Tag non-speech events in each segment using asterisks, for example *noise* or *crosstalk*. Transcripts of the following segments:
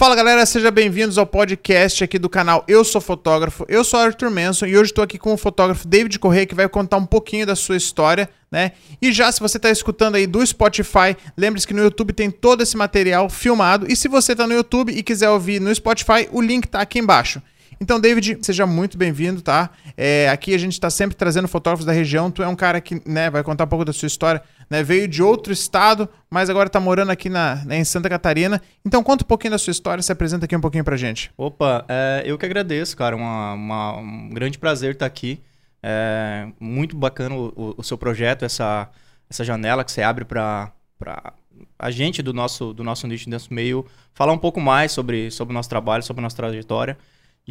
Fala galera, sejam bem-vindos ao podcast aqui do canal Eu Sou Fotógrafo. Eu sou Arthur Manson e hoje estou aqui com o fotógrafo David Corrêa que vai contar um pouquinho da sua história, né? E já se você está escutando aí do Spotify, lembre-se que no YouTube tem todo esse material filmado e se você está no YouTube e quiser ouvir no Spotify, o link está aqui embaixo. Então, David, seja muito bem-vindo, tá? É, aqui a gente está sempre trazendo fotógrafos da região. Tu é um cara que né, vai contar um pouco da sua história. Né? Veio de outro estado, mas agora está morando aqui na, né, em Santa Catarina. Então, conta um pouquinho da sua história, se apresenta aqui um pouquinho pra gente. Opa, é, eu que agradeço, cara. Uma, uma, um grande prazer estar aqui. É, muito bacana o, o, seu projeto, essa, essa janela que você abre para a gente do nosso, do nosso nicho desse meio falar um pouco mais sobre, sobre o nosso trabalho, sobre a nossa trajetória.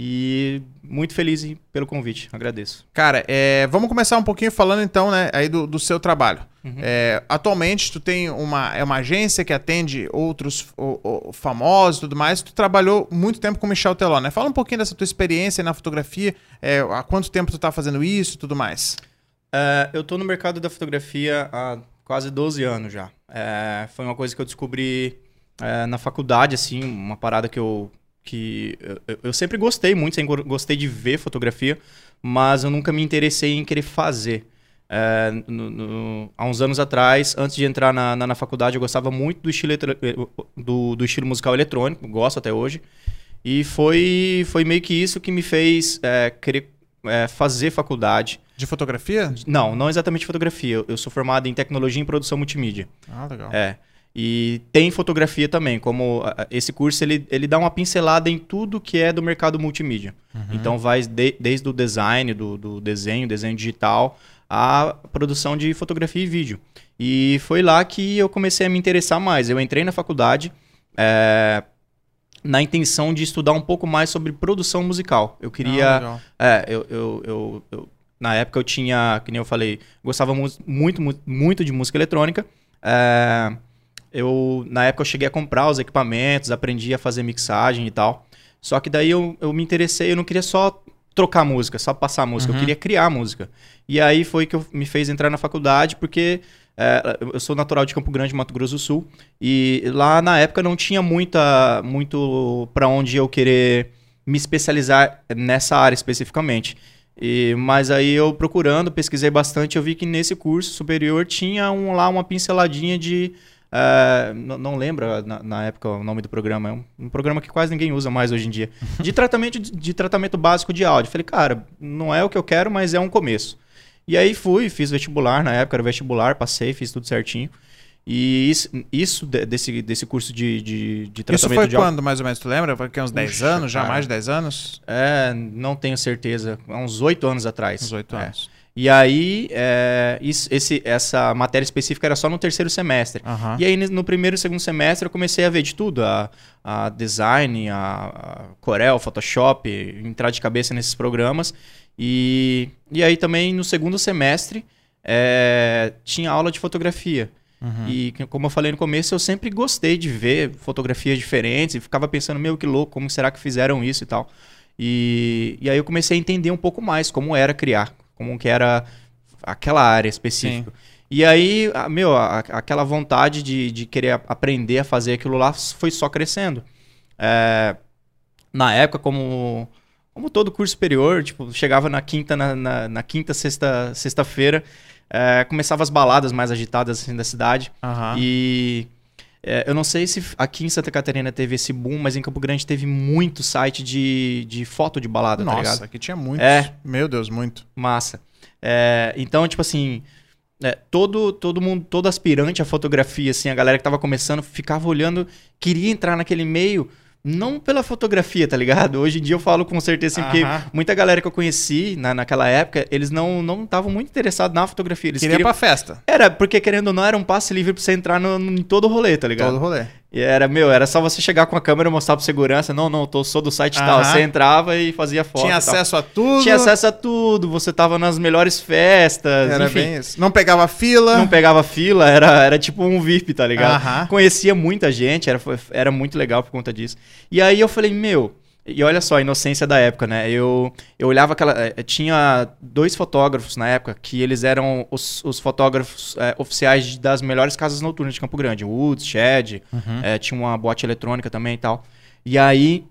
E muito feliz pelo convite, agradeço. Cara, é, vamos começar um pouquinho falando então, né, aí do, do seu trabalho. Uhum. É, atualmente tu tem uma, é uma agência que atende outros o, o, famosos e tudo mais. Tu trabalhou muito tempo com Michel Teló, né? Fala um pouquinho dessa tua experiência na fotografia, é, há quanto tempo tu tá fazendo isso e tudo mais. É, eu tô no mercado da fotografia há quase 12 anos já. É, foi uma coisa que eu descobri é, na faculdade, assim, uma parada que eu que eu, eu, sempre gostei muito, sempre gostei de ver fotografia, mas eu nunca me interessei em querer fazer. É, no, no, há uns anos atrás, antes de entrar na, na, na, faculdade, eu gostava muito do estilo, do, do estilo musical eletrônico, gosto até hoje. E foi, foi meio que isso que me fez é, querer é, fazer faculdade. De fotografia? Não, não exatamente fotografia. Eu sou formado em tecnologia e produção multimídia. Ah, legal. É. E tem fotografia também, como esse curso ele, ele dá uma pincelada em tudo que é do mercado multimídia. Uhum. Então vai de, desde o design, do, do desenho, desenho digital, a produção de fotografia e vídeo. E foi lá que eu comecei a me interessar mais. Eu entrei na faculdade é, na intenção de estudar um pouco mais sobre produção musical. Eu queria. Ah, é, eu, eu, eu, eu, na época eu tinha, que nem eu falei, gostava muito, muito, muito de música eletrônica. É, eu, na época eu cheguei a comprar os equipamentos, aprendi a fazer mixagem e tal. Só que daí eu, eu me interessei, eu não queria só trocar música, só passar música, uhum. eu queria criar música. E aí foi que eu, me fez entrar na faculdade, porque é, eu sou natural de Campo Grande, Mato Grosso do Sul, e lá na época não tinha muita, muito para onde eu querer me especializar nessa área especificamente. E, mas aí eu procurando, pesquisei bastante, eu vi que nesse curso superior tinha um, lá uma pinceladinha de Uh, não, lembro na, na, época o nome do programa. É um, um, programa que quase ninguém usa mais hoje em dia. *laughs* De tratamento, de, de, tratamento básico de áudio. Falei, cara, não é o que eu quero, mas é um começo. E aí fui, fiz vestibular, na época era vestibular, passei, fiz tudo certinho. E isso, isso desse, desse curso de, de, de tratamento Isso foi de quando, mais ou menos, tu lembra? Foi que uns 10 anos, já cara. mais de 10 anos? É, não tenho certeza. Há uns 8 anos atrás. Uns 8 é. E aí, é, isso, esse, essa matéria específica era só no terceiro semestre. Uhum. E aí, no primeiro e segundo semestre, eu comecei a ver de tudo: a, a design, a, a Corel, Photoshop, entrar de cabeça nesses programas. E, e aí, também, no segundo semestre, é, tinha aula de fotografia. Uhum. E como eu falei no começo, eu sempre gostei de ver fotografias diferentes e ficava pensando, meu, que louco, como será que fizeram isso e tal. E, e aí eu comecei a entender um pouco mais como era criar como que era aquela área específica. Sim. E aí, meu, aquela vontade de, de querer aprender a fazer aquilo lá foi só crescendo. É, na época, como, como todo curso superior, tipo, chegava na quinta, na, na, na quinta, sexta, sexta-feira, é, começava as baladas mais agitadas assim, da cidade. Uhum. E é, eu não sei se aqui em Santa Catarina teve esse boom, mas em Campo Grande teve muito site de, de foto de balada, tá Nossa, tá ligado? aqui tinha muito. É. Meu Deus, muito. Massa. É, então, tipo assim, é, todo, todo mundo, todo aspirante à fotografia, assim, a galera que tava começando, ficava olhando, queria entrar naquele meio, não pela fotografia, tá ligado? Hoje em dia eu falo com certeza assim, porque muita galera que eu conheci na, naquela época, eles não não estavam muito interessados na fotografia. Eles Queria queriam pra festa. Era, porque querendo ou não, era um passe livre pra você entrar no, no, em todo o rolê, tá ligado? Todo rolê. E era, meu, era só você chegar com a câmera e mostrar pro segurança, não, não, tô, sou do site tal. Você entrava e fazia foto. Tinha acesso a tudo. Tinha acesso a tudo, você tava nas melhores festas. Era enfim. bem isso. Não pegava fila. Não pegava fila, era, era tipo um VIP, tá ligado? Conhecia muita gente, era, era muito legal por conta disso. E aí eu falei, meu, e olha só a inocência da época, né? Eu, eu olhava aquela. Eh, tinha dois fotógrafos na época que eles eram os, os fotógrafos é, oficiais das melhores casas noturnas de Campo Grande. Woods, Shed, uhum. é, tinha uma boate eletrônica também e tal. E aí,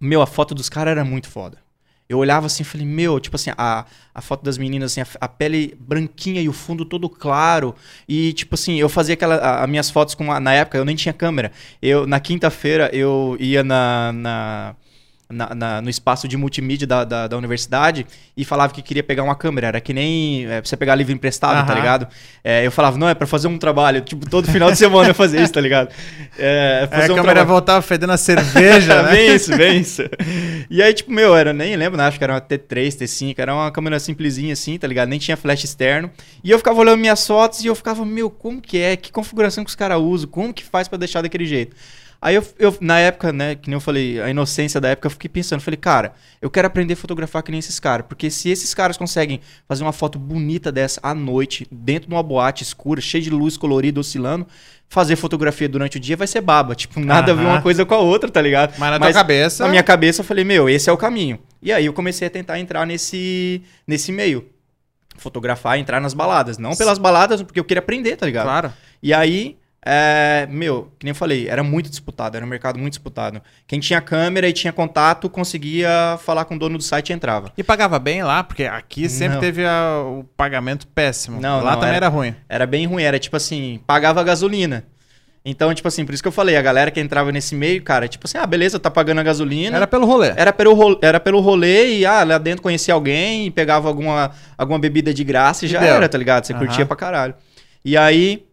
meu, a foto dos caras era muito foda. Eu olhava assim e falei, meu, tipo assim, a, a foto das meninas, assim, a, a, pele branquinha e o fundo todo claro. E, tipo assim, eu fazia aquela, as minhas fotos com. A, na época eu nem tinha câmera. Eu, na quinta-feira, eu ia na, na na, na, no espaço de multimídia da, da, da, universidade e falava que queria pegar uma câmera. Era que nem é, você pegar livro emprestado, uhum. tá ligado? É, eu falava, não, é pra fazer um trabalho. Tipo, todo final de semana eu fazia isso, tá ligado? É, fazer é, a um câmera trabalho. voltava fedendo a cerveja, *laughs* né? bem isso, bem isso. E aí, tipo, meu, era, nem lembro, né? Acho que era uma T3, T5, era uma câmera simplesinha assim, tá ligado? Nem tinha flash externo. E eu ficava olhando minhas fotos e eu ficava, meu, como que é? Que configuração que os caras usam? Como que faz para deixar daquele jeito? Aí eu, eu, na época, né, que nem eu falei, a inocência da época, eu fiquei pensando, falei, cara, eu quero aprender a fotografar que nem esses caras, porque se esses caras conseguem fazer uma foto bonita dessa à noite, dentro de uma boate escura, cheia de luz colorida oscilando, fazer fotografia durante o dia vai ser baba, tipo, nada Aham. a ver uma coisa com a outra, tá ligado? Mas na Mas tua cabeça... Na minha cabeça eu falei, meu, esse é o caminho. E aí eu comecei a tentar entrar nesse, nesse meio. Fotografar, entrar nas baladas. Não pelas baladas, porque eu queria aprender, tá ligado? Claro. E aí é, meu, que nem eu falei, era muito disputado, era um mercado muito disputado. Quem tinha câmera e tinha contato conseguia falar com o dono do site e entrava. E pagava bem lá, porque aqui sempre não. teve a, o pagamento péssimo. Não, lá não, também era, era, ruim. Era bem ruim, era tipo assim, pagava gasolina. Então, tipo assim, por isso que eu falei, a galera que entrava nesse meio, cara, tipo assim, ah, beleza, tá pagando a gasolina. Era pelo rolê. Era pelo rolê, era pelo rolê e, ah, lá dentro conhecia alguém e pegava alguma, alguma bebida de graça e já Deu. era, tá ligado? Você uhum. curtia pra caralho. E aí,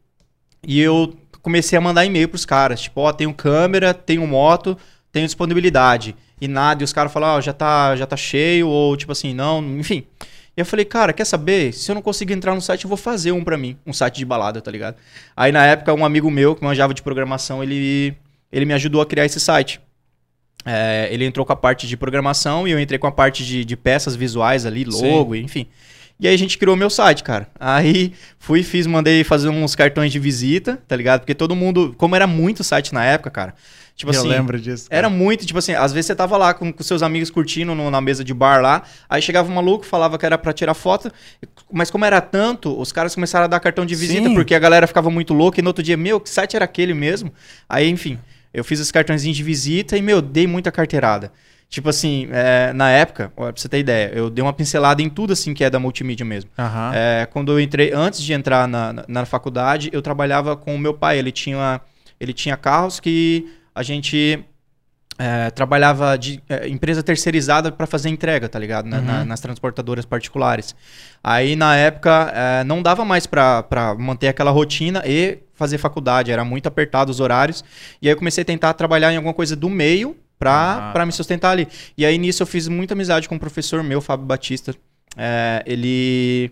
e eu comecei a mandar e-mail pros caras. Tipo, ó, tenho câmera, tenho moto, tenho disponibilidade. E nada, e os caras falaram, ó, já tá, já tá cheio, ou tipo assim, não, enfim. E eu falei, cara, quer saber? Se eu não conseguir entrar no site, eu vou fazer um para mim. Um site de balada, tá ligado? Aí na época, um amigo meu que manjava de programação, ele, ele me ajudou a criar esse site. É, ele entrou com a parte de programação e eu entrei com a parte de, de peças visuais ali, logo, Sim. enfim. E aí a gente criou meu site, cara. Aí fui, fiz, mandei fazer uns cartões de visita, tá ligado? Porque todo mundo, como era muito site na época, cara. Tipo eu assim, lembro disso. Cara. Era muito, tipo assim, às vezes você tava lá com, com seus amigos curtindo no, na mesa de bar lá, aí chegava um maluco, falava que era para tirar foto, mas como era tanto, os caras começaram a dar cartão de visita, Sim. porque a galera ficava muito louca, e no outro dia, meu, que site era aquele mesmo? Aí, enfim, eu fiz os cartõezinhos de visita e, meu, dei muita carteirada. Tipo assim, é, na época, ó, pra você ter ideia, eu dei uma pincelada em tudo assim que é da multimídia mesmo. Uhum. É, quando eu entrei, antes de entrar na, na, na, faculdade, eu trabalhava com o meu pai. Ele tinha, ele tinha carros que a gente é, trabalhava de é, empresa terceirizada para fazer entrega, tá ligado? Na, uhum. na, nas transportadoras particulares. Aí na época é, não dava mais para manter aquela rotina e fazer faculdade, era muito apertado os horários. E aí eu comecei a tentar trabalhar em alguma coisa do meio pra, ah. Pra me sustentar ali. E aí nisso eu fiz muita amizade com um professor meu, Fábio Batista. É, ele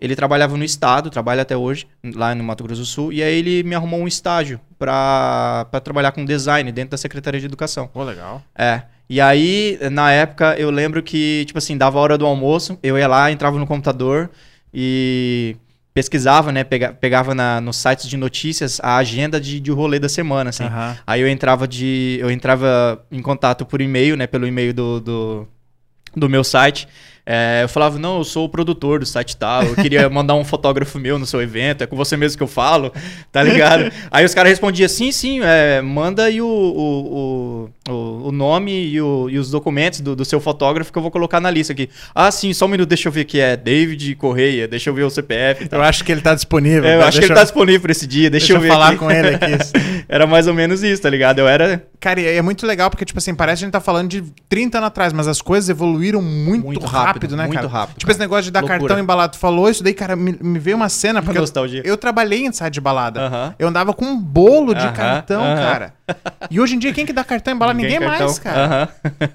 ele trabalhava no estado, trabalha até hoje, lá no Mato Grosso do Sul, e aí ele me arrumou um estágio para trabalhar com design dentro da Secretaria de Educação. Pô, legal. É. E aí, na época, eu lembro que, tipo assim, dava a hora do almoço, eu ia lá, entrava no computador e pesquisava, né? Pega, pegava na, nos sites de notícias a agenda de, de rolê da semana, assim. Uhum. Aí eu entrava de. Eu entrava em contato por e-mail, né? Pelo e-mail do, do, do meu site. É, eu falava, não, eu sou o produtor do site tal, eu queria *laughs* mandar um fotógrafo meu no seu evento, é com você mesmo que eu falo, tá ligado? *laughs* Aí os caras respondiam, sim, sim, é, manda aí o, o, o, o nome e, o, e, os documentos do, do, seu fotógrafo que eu vou colocar na lista aqui. Ah, sim, só um minuto, deixa eu ver que é David Correia, deixa eu ver o CPF. Eu acho que ele tá disponível. É, eu acho que ele tá disponível pra esse dia, deixa, deixa eu ver. falar aqui. com ele aqui. *laughs* era mais ou menos isso, tá ligado? Eu era... Cara, e é muito legal porque, tipo assim, parece que a gente tá falando de 30 anos atrás, mas as coisas evoluíram muito, muito rápido rápido, né, muito cara? Muito rápido. Tipo, cara. esse negócio de dar Loucura. cartão embalado. Tu falou isso daí, cara, me, me veio uma cena. Porque eu, eu, trabalhei em site de balada. Uh -huh. Eu andava com um bolo de uh -huh. cartão, uh -huh. cara. E hoje em dia, quem que dá cartão embalado? Ninguém, Ninguém mais, cara.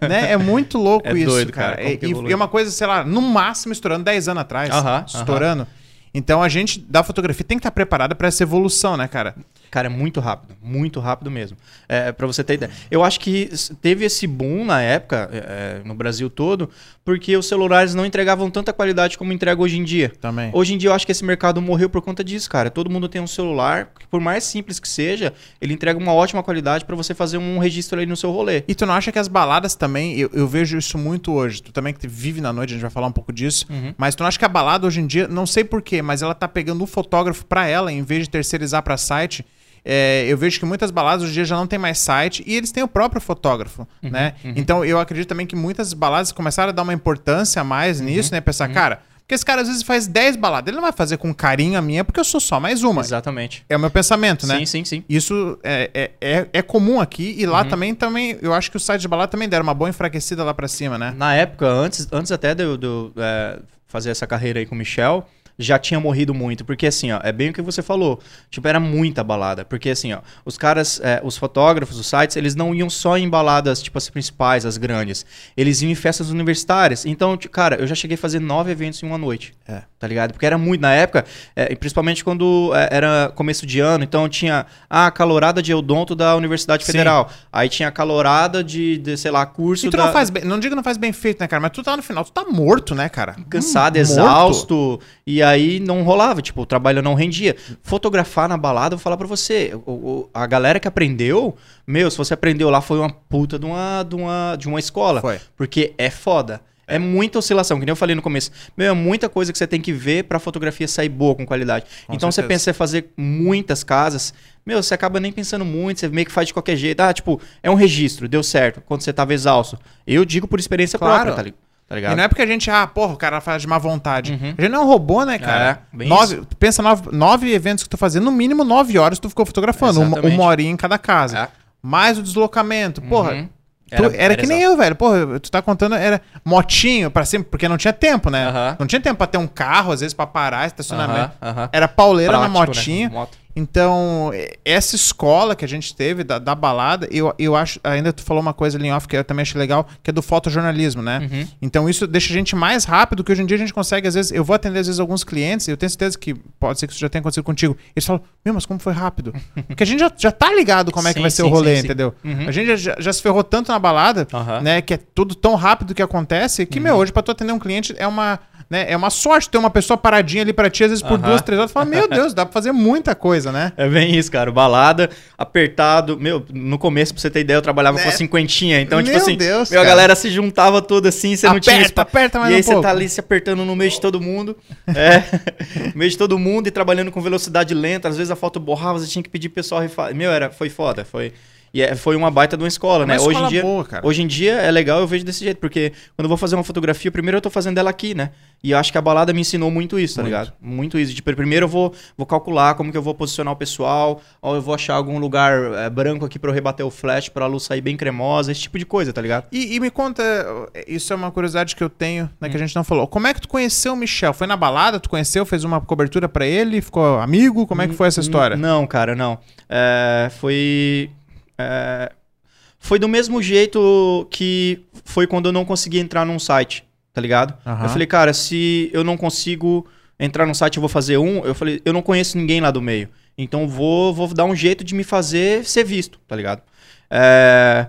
Né? É muito louco é isso, doido, cara. cara. E, e, é uma coisa, sei lá, no máximo estourando 10 anos atrás. Estourando. Então a gente da fotografia tem que estar preparada para essa evolução, né, cara? Cara, é muito rápido, muito rápido mesmo. É, para você ter ideia. Eu acho que teve esse boom na época, é, é, no Brasil todo, porque os celulares não entregavam tanta qualidade como entrega hoje em dia. Também. Hoje em dia eu acho que esse mercado morreu por conta disso, cara. Todo mundo tem um celular, que por mais simples que seja, ele entrega uma ótima qualidade para você fazer um registro aí no seu rolê. E tu não acha que as baladas também, eu, eu vejo isso muito hoje. Tu também que vive na noite, a gente vai falar um pouco disso. Uhum. Mas tu não acha que a balada hoje em dia, não sei porquê, mas ela tá pegando um fotógrafo para ela, em vez de terceirizar para site é, eu vejo que muitas baladas hoje em dia já não tem mais site e eles têm o próprio fotógrafo, né? Então eu acredito também que muitas baladas começaram a dar uma importância a mais nisso, né? Pensar, cara, porque esse cara às vezes faz 10 baladas, ele não vai fazer com carinho a minha porque eu sou só mais uma. Exatamente. É o meu pensamento, né? Sim, sim, sim. Isso é, é, é, é comum aqui e lá também, também, eu acho que o site de balada também deram uma boa enfraquecida lá pra cima, né? Na época, antes, antes até de eu, é, fazer essa carreira aí com o Michel, já tinha morrido muito. Porque assim, ó, é bem o que você falou. Tipo, era muita balada. Porque assim, ó, os caras, é, os fotógrafos, os sites, eles não iam só em baladas, tipo, as principais, as grandes. Eles iam em festas universitárias. Então, cara, eu já cheguei a fazer nove eventos em uma noite. É. Tá ligado? Porque era muito, na época, é, principalmente quando é, era começo de ano, então tinha a calorada de Eudonto da Universidade Sim. Federal. Aí tinha a calorada de, de, sei lá, curso E tu da... não faz bem, não digo que não faz bem feito, né, cara? Mas tu tá no final, tu tá morto, né, cara? cansado, Hum, exausto, e aí não rolava, tipo, o trabalho não rendia. Fotografar na balada, eu vou falar pra você, o- o- a galera que aprendeu, meu, se você aprendeu lá, foi uma puta de uma, de uma, de uma escola. Foi. Porque é foda. É. muita oscilação, que nem eu falei no começo. Meu, é muita coisa que você tem que ver pra fotografia sair boa, com qualidade. Com então você certeza. pensa em fazer muitas casas, meu, você acaba nem pensando muito, você meio que faz de qualquer jeito. Ah, tipo, é um registro, deu certo, quando você tava exausto. Eu digo por experiência Claro. própria, tá li- tá ligado? E não é porque a gente, ah, porra, o cara faz de má vontade. Uhum. A gente não é um robô, né, cara? É, nove, tu pensa nove, nove eventos que tu fazendo, no mínimo nove horas tu ficou fotografando, uma, uma horinha em cada casa. É. Mais o deslocamento. Porra, Uhum. tu- era, que nem eu, velho. Porra, tu tá contando, era motinho pra sempre, porque não tinha tempo, né? Aham. Não tinha tempo pra ter um carro, às vezes, pra parar, estacionamento. Aham. Era pauleira na Prático, né? motinha. Moto. Então, essa escola que a gente teve da, da balada, eu, eu acho. Ainda tu falou uma coisa ali em off que eu também achei legal, que é do fotojornalismo, né? Uhum. Então, isso deixa a gente mais rápido, que hoje em dia a gente consegue, às vezes, eu vou atender às vezes alguns clientes, e eu tenho certeza que pode ser que isso já tenha acontecido contigo. Eles falam, meu, mas como foi rápido? *laughs* Porque a gente já, já tá ligado como é que Sim, vai ser sim, o rolê, sim, entendeu? Uhum. A gente já, já se ferrou tanto na balada, Aham. né? Que é tudo tão rápido que acontece, que, Uhum. meu, hoje pra tu atender um cliente é uma. Né, é uma sorte ter uma pessoa paradinha ali pra ti, às vezes por duas, três horas, tu fala, meu Deus, dá pra fazer muita coisa, né? É bem isso, cara. Balada, apertado. Meu, no começo, pra você ter ideia, eu trabalhava Né? com a cinquentinha. Então, tipo Meu assim, Deus, meu, a galera se juntava toda assim, você não tinha Aperta, aperta mais E aí um você pouco. tá ali se apertando no meio de todo mundo. *laughs* É. no meio de todo mundo e trabalhando com velocidade lenta. Às vezes a foto borrava, você tinha que pedir pro pessoal refazer. Meu, era, foi foda. Foi. E é- foi uma baita de uma escola, Uma né? Hoje escola em, dia, boa, cara. hoje em dia é legal, eu vejo desse jeito, porque quando eu vou fazer uma fotografia, primeiro eu tô fazendo ela aqui, né? E eu acho que a balada me ensinou muito isso, tá Muito. ligado? Muito isso. Tipo, primeiro eu vou, vou calcular como que eu vou posicionar o pessoal, ou eu vou achar algum lugar é, branco aqui pra eu rebater o flash, pra luz sair bem cremosa, esse tipo de coisa, tá ligado? E, e me conta, isso é uma curiosidade que eu tenho, né, que Hum. a gente não falou. Como é que tu conheceu o Michel? Foi na balada? Tu conheceu, fez uma cobertura pra ele, ficou amigo? Como é que foi essa história? N- Não, cara, não. É, foi. É, foi do mesmo jeito que foi quando eu não consegui entrar num site, tá ligado? Aham. Eu falei, cara, se eu não consigo entrar num site, eu vou fazer um. Eu falei, eu não conheço ninguém lá do meio. Então vou, vou dar um jeito de me fazer ser visto, tá ligado? É,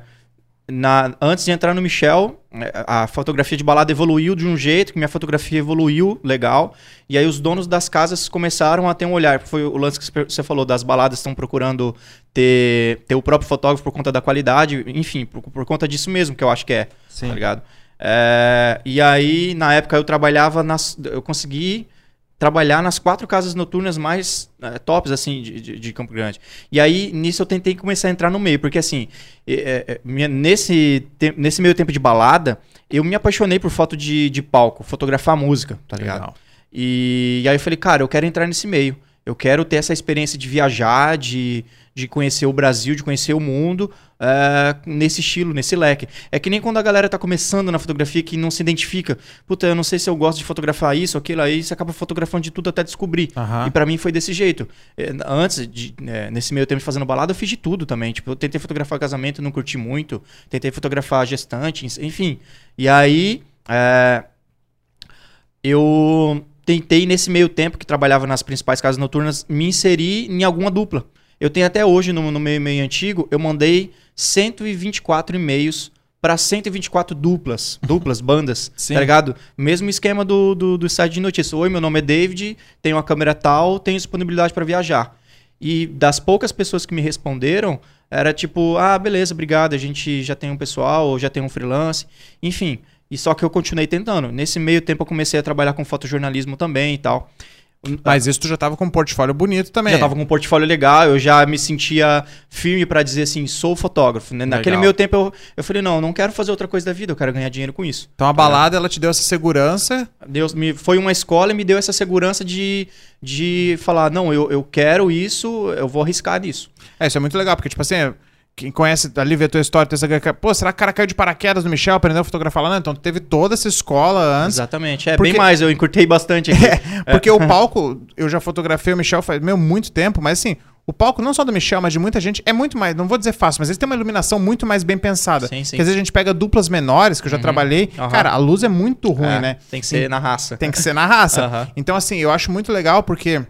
na- antes de entrar no Michel, é, a fotografia de balada evoluiu de um jeito, que minha fotografia evoluiu legal. E aí os donos das casas começaram a ter um olhar. Foi o lance que você falou, das baladas estão procurando ter, ter o próprio fotógrafo por conta da qualidade. Enfim, por, por conta disso mesmo que eu acho que é Sim. tá ligado? É, e aí, na época, eu trabalhava nas. Eu consegui trabalhar nas quatro casas noturnas mais é, tops, assim, de, de- de Campo Grande. E aí, nisso, eu tentei começar a entrar no meio, porque, assim, é, é, nesse, te- nesse meio tempo de balada, eu me apaixonei por foto de, de palco, fotografar música, tá ligado? Legal. E, e aí eu falei, cara, eu quero entrar nesse meio. Eu quero ter essa experiência de viajar, de, de conhecer o Brasil, de conhecer o mundo é, nesse estilo, nesse leque. É que nem quando a galera tá começando na fotografia que não se identifica. Puta, eu não sei se eu gosto de fotografar isso, aquilo, aí você acaba fotografando de tudo até descobrir. Aham. E pra mim foi desse jeito. É, Antes, de, é, nesse meio tempo de fazendo balada, eu fiz de tudo também. Tipo, eu tentei fotografar casamento, não curti muito. Tentei fotografar gestante, enfim. E aí, é, eu tentei nesse meio tempo que trabalhava nas principais casas noturnas me inserir em alguma dupla. Eu tenho até hoje no, no meu e-mail antigo, eu mandei 124 e-mails para 124 duplas, *laughs* duplas, bandas, Sim. tá ligado? Mesmo esquema do, do, do site de notícias. Oi, meu nome é David, tenho uma câmera tal, tenho disponibilidade para viajar. E das poucas pessoas que me responderam, era tipo, ah, beleza, obrigado, a gente já tem um pessoal, ou já tem um freelance, enfim. E só que eu continuei tentando. Nesse meio tempo eu comecei a trabalhar com fotojornalismo também e tal. Mas isso tu já tava com um portfólio bonito também. Já tava com um portfólio legal, eu já me sentia firme pra dizer assim, sou fotógrafo. né? Naquele Legal. meio tempo eu, eu falei, não, não quero fazer outra coisa da vida, eu quero ganhar dinheiro com isso. Então a balada, ela te deu essa segurança. Deus me foi uma escola e me deu essa segurança de, de falar, não, eu, eu quero isso, eu vou arriscar nisso. É, isso é muito legal, porque, tipo assim, quem conhece ali, vê a tua história, tem essa... Pô, será que o cara caiu de paraquedas no Michel, aprendeu a fotografar lá? Não, então teve toda essa escola antes. Exatamente, é Porque- bem mais, eu encurtei bastante aqui. *laughs* Porque o palco, eu já fotografei o Michel faz, meu, muito tempo, mas assim, o palco não só do Michel, mas de muita gente, é muito mais, não vou dizer fácil, mas eles têm uma iluminação muito mais bem pensada. Sim, sim. Porque às vezes a gente pega duplas menores, que eu já trabalhei, Aham. cara, a luz é muito ruim, É, né? Tem que ser na raça. Tem que ser na raça. Aham. Então, assim, eu acho muito legal porque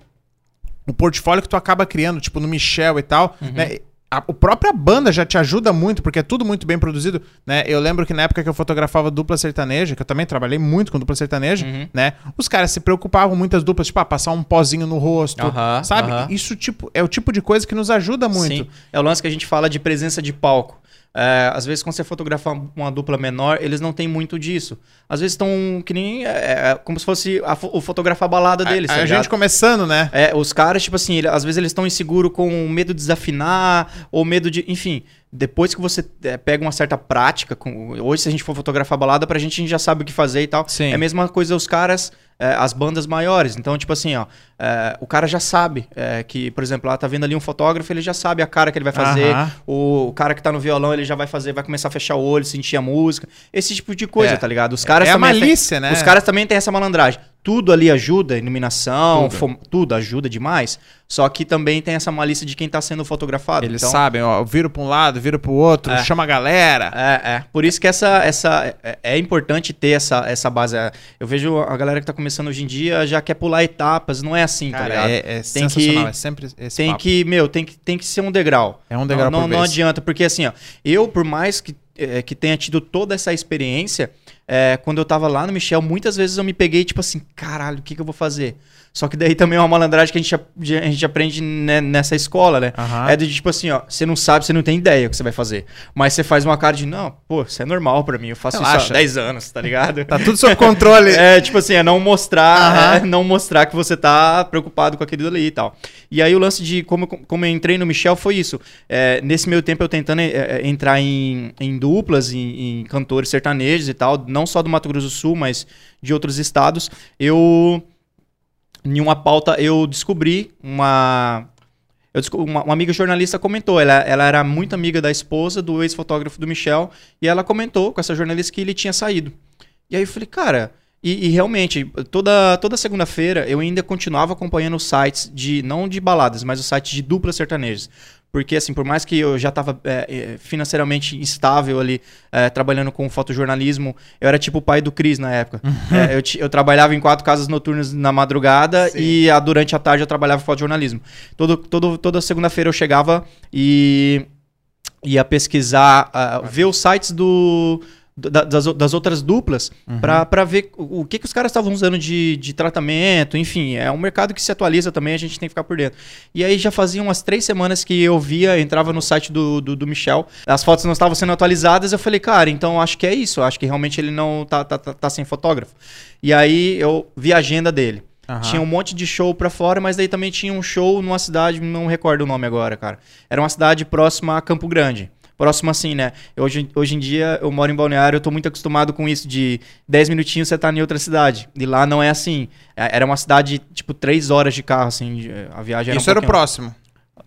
o portfólio que tu acaba criando, tipo, no Michel e tal, Uhum. né? A, a própria banda já te ajuda muito, porque é tudo muito bem produzido, né? Eu lembro que na época que eu fotografava dupla sertaneja, que eu também trabalhei muito com dupla sertaneja, Uhum. né? Os caras se preocupavam, muitas duplas, tipo, ah, passar um pozinho no rosto, sabe? Isso, tipo, é o tipo de coisa que nos ajuda muito. Sim, é o lance que a gente fala de presença de palco. É, às vezes, quando você fotografa uma dupla menor, eles não têm muito disso. Às vezes estão que nem. É, é como se fosse a o fotografar a balada deles. a, tá a ligado? gente começando, né? É, os caras, tipo assim, ele- às vezes eles estão inseguros com medo de desafinar, ou medo de. Enfim, depois que você é, pega uma certa prática, com, hoje, se a gente for fotografar balada, pra gente, a gente já sabe o que fazer e tal. Sim. É a mesma coisa os caras, é, as bandas maiores. Então, tipo assim, ó, é, o cara já sabe é, que, por exemplo, lá tá vendo ali um fotógrafo, ele já sabe a cara que ele vai fazer. Aham. O, o cara que tá no violão, ele já vai fazer, vai começar a fechar o olho, sentir a música. Esse tipo de coisa, É. tá ligado? Os caras É a também malícia, né? Os caras também têm essa malandragem. Tudo ali ajuda, iluminação, Tudo. tudo ajuda demais. Só que também tem essa malícia de quem tá sendo fotografado. Eles então, sabem, ó, viro pra um lado, viro pro outro, É. chama a galera. É, é. Por isso que essa, essa é, é importante ter essa, essa base. Eu vejo a galera que tá começando hoje em dia já quer pular etapas. Não é assim, tá Cara, ligado? é, é Tem sensacional, que- é sempre esse tem papo. que, meu, tem que, tem que ser um degrau. É um degrau não, por não, não vez. adianta, porque assim, ó, eu, por mais que, eh, que tenha tido toda essa experiência, eh, quando eu tava lá no Michel, muitas vezes eu me peguei, tipo assim, caralho, o que, que eu vou fazer? Só que daí também é uma malandragem que a gente, a gente aprende né, nessa escola, né? Aham. É de tipo assim, ó, você não sabe, você não tem ideia o que você vai fazer. Mas você faz uma cara de, não, pô, isso é normal pra mim, eu faço isso Relaxa. há 10 anos, tá ligado? Tá tudo sob controle. *laughs* É, tipo assim, é não mostrar, Aham. é não mostrar que você tá preocupado com aquilo ali e tal. E aí o lance de como, como eu entrei no Michel foi isso. É, nesse meio tempo eu tentando é, é, entrar em, em duplas, em, em cantores sertanejos e tal, não só do Mato Grosso do Sul, mas de outros estados. Eu, em uma pauta, eu descobri uma... eu desco- uma, uma amiga jornalista comentou, ela, ela era muito amiga da esposa do ex-fotógrafo do Michel, e ela comentou com essa jornalista que ele tinha saído. E aí eu falei, cara, e, e realmente, toda, toda segunda-feira eu ainda continuava acompanhando os sites de, não de baladas, mas os sites de duplas sertanejas. Porque, assim, por mais que eu já estava financeiramente instável ali, é, trabalhando com fotojornalismo, eu era tipo o pai do Cris na época. *laughs* É, eu, eu trabalhava em quatro casas noturnas na madrugada Sim. e a- durante a tarde eu trabalhava em fotojornalismo. Todo, todo, toda segunda-feira eu chegava e ia pesquisar, ah, ver os sites do, da- das, das outras duplas pra para ver o, o que, que os caras estavam usando de, de tratamento, enfim, é um mercado que se atualiza também, a gente tem que ficar por dentro. E aí já fazia umas três semanas que eu via, entrava no site do, do, do Michel, as fotos não estavam sendo atualizadas, eu falei, cara, então acho que é isso, acho que realmente ele não tá, tá, tá, tá sem fotógrafo. E aí eu vi a agenda dele. Aham. Tinha um monte de show pra fora, mas daí também tinha um show numa cidade, não recordo o nome agora, cara. Era uma cidade próxima a Campo Grande. Próximo assim, né? Eu, Hoje, hoje em dia eu moro em Balneário, eu tô muito acostumado com isso de 10 minutinhos você tá em outra cidade. E lá não é assim. É- Era uma cidade, tipo, 3 horas de carro, assim. de- A viagem era Isso um era o próximo.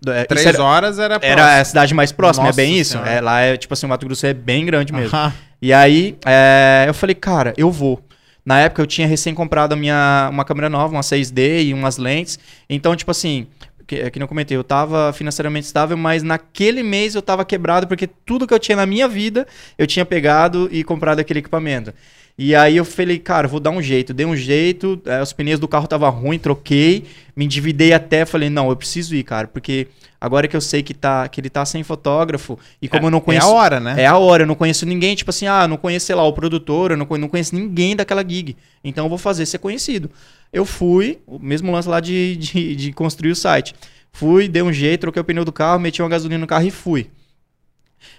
É, Três isso era, horas era próximo. era a cidade mais próxima, Nossa é bem isso. Senhora. É, lá é, tipo assim, o Mato Grosso é bem grande mesmo. Aham. E aí, é, eu falei, cara, eu vou. Na época eu tinha recém comprado a minha, uma câmera nova, uma 6D e umas lentes. Então, tipo assim, que, que não comentei, eu tava financeiramente estável, mas naquele mês eu tava quebrado porque tudo que eu tinha na minha vida eu tinha pegado e comprado aquele equipamento. E aí eu falei, cara, vou dar um jeito. Dei um jeito, é, os pneus do carro tava ruim, troquei, me endividei até, falei, não, eu preciso ir, cara, porque agora que eu sei que, tá, que ele tá sem fotógrafo, e como eu não conheço. É a hora, né? É a hora, eu não conheço ninguém, tipo assim, ah, não conheço, sei lá, o produtor, eu não conheço, não conheço ninguém daquela gig. Então eu vou fazer ser conhecido. Eu fui, o mesmo lance lá de, de, de construir o site. Fui, dei um jeito, troquei o pneu do carro, meti uma gasolina no carro e fui.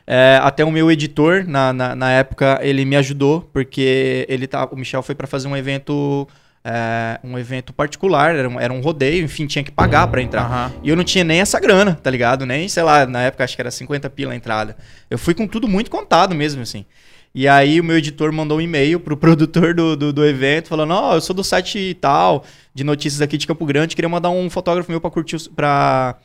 É, até o meu editor, na, na, na época, ele me ajudou, porque ele tá, o Michel foi para fazer um evento é, um evento particular, era um, era um rodeio, enfim, tinha que pagar para entrar. Aham. E eu não tinha nem essa grana, tá ligado? Nem, sei lá, na época acho que era 50 pila a entrada. Eu fui com tudo muito contado mesmo, assim. E aí o meu editor mandou um e-mail pro *laughs* produtor do, do, do evento, falando, ó, eu sou do site tal, de notícias aqui de Campo Grande, queria mandar um fotógrafo meu pra curtir, pra,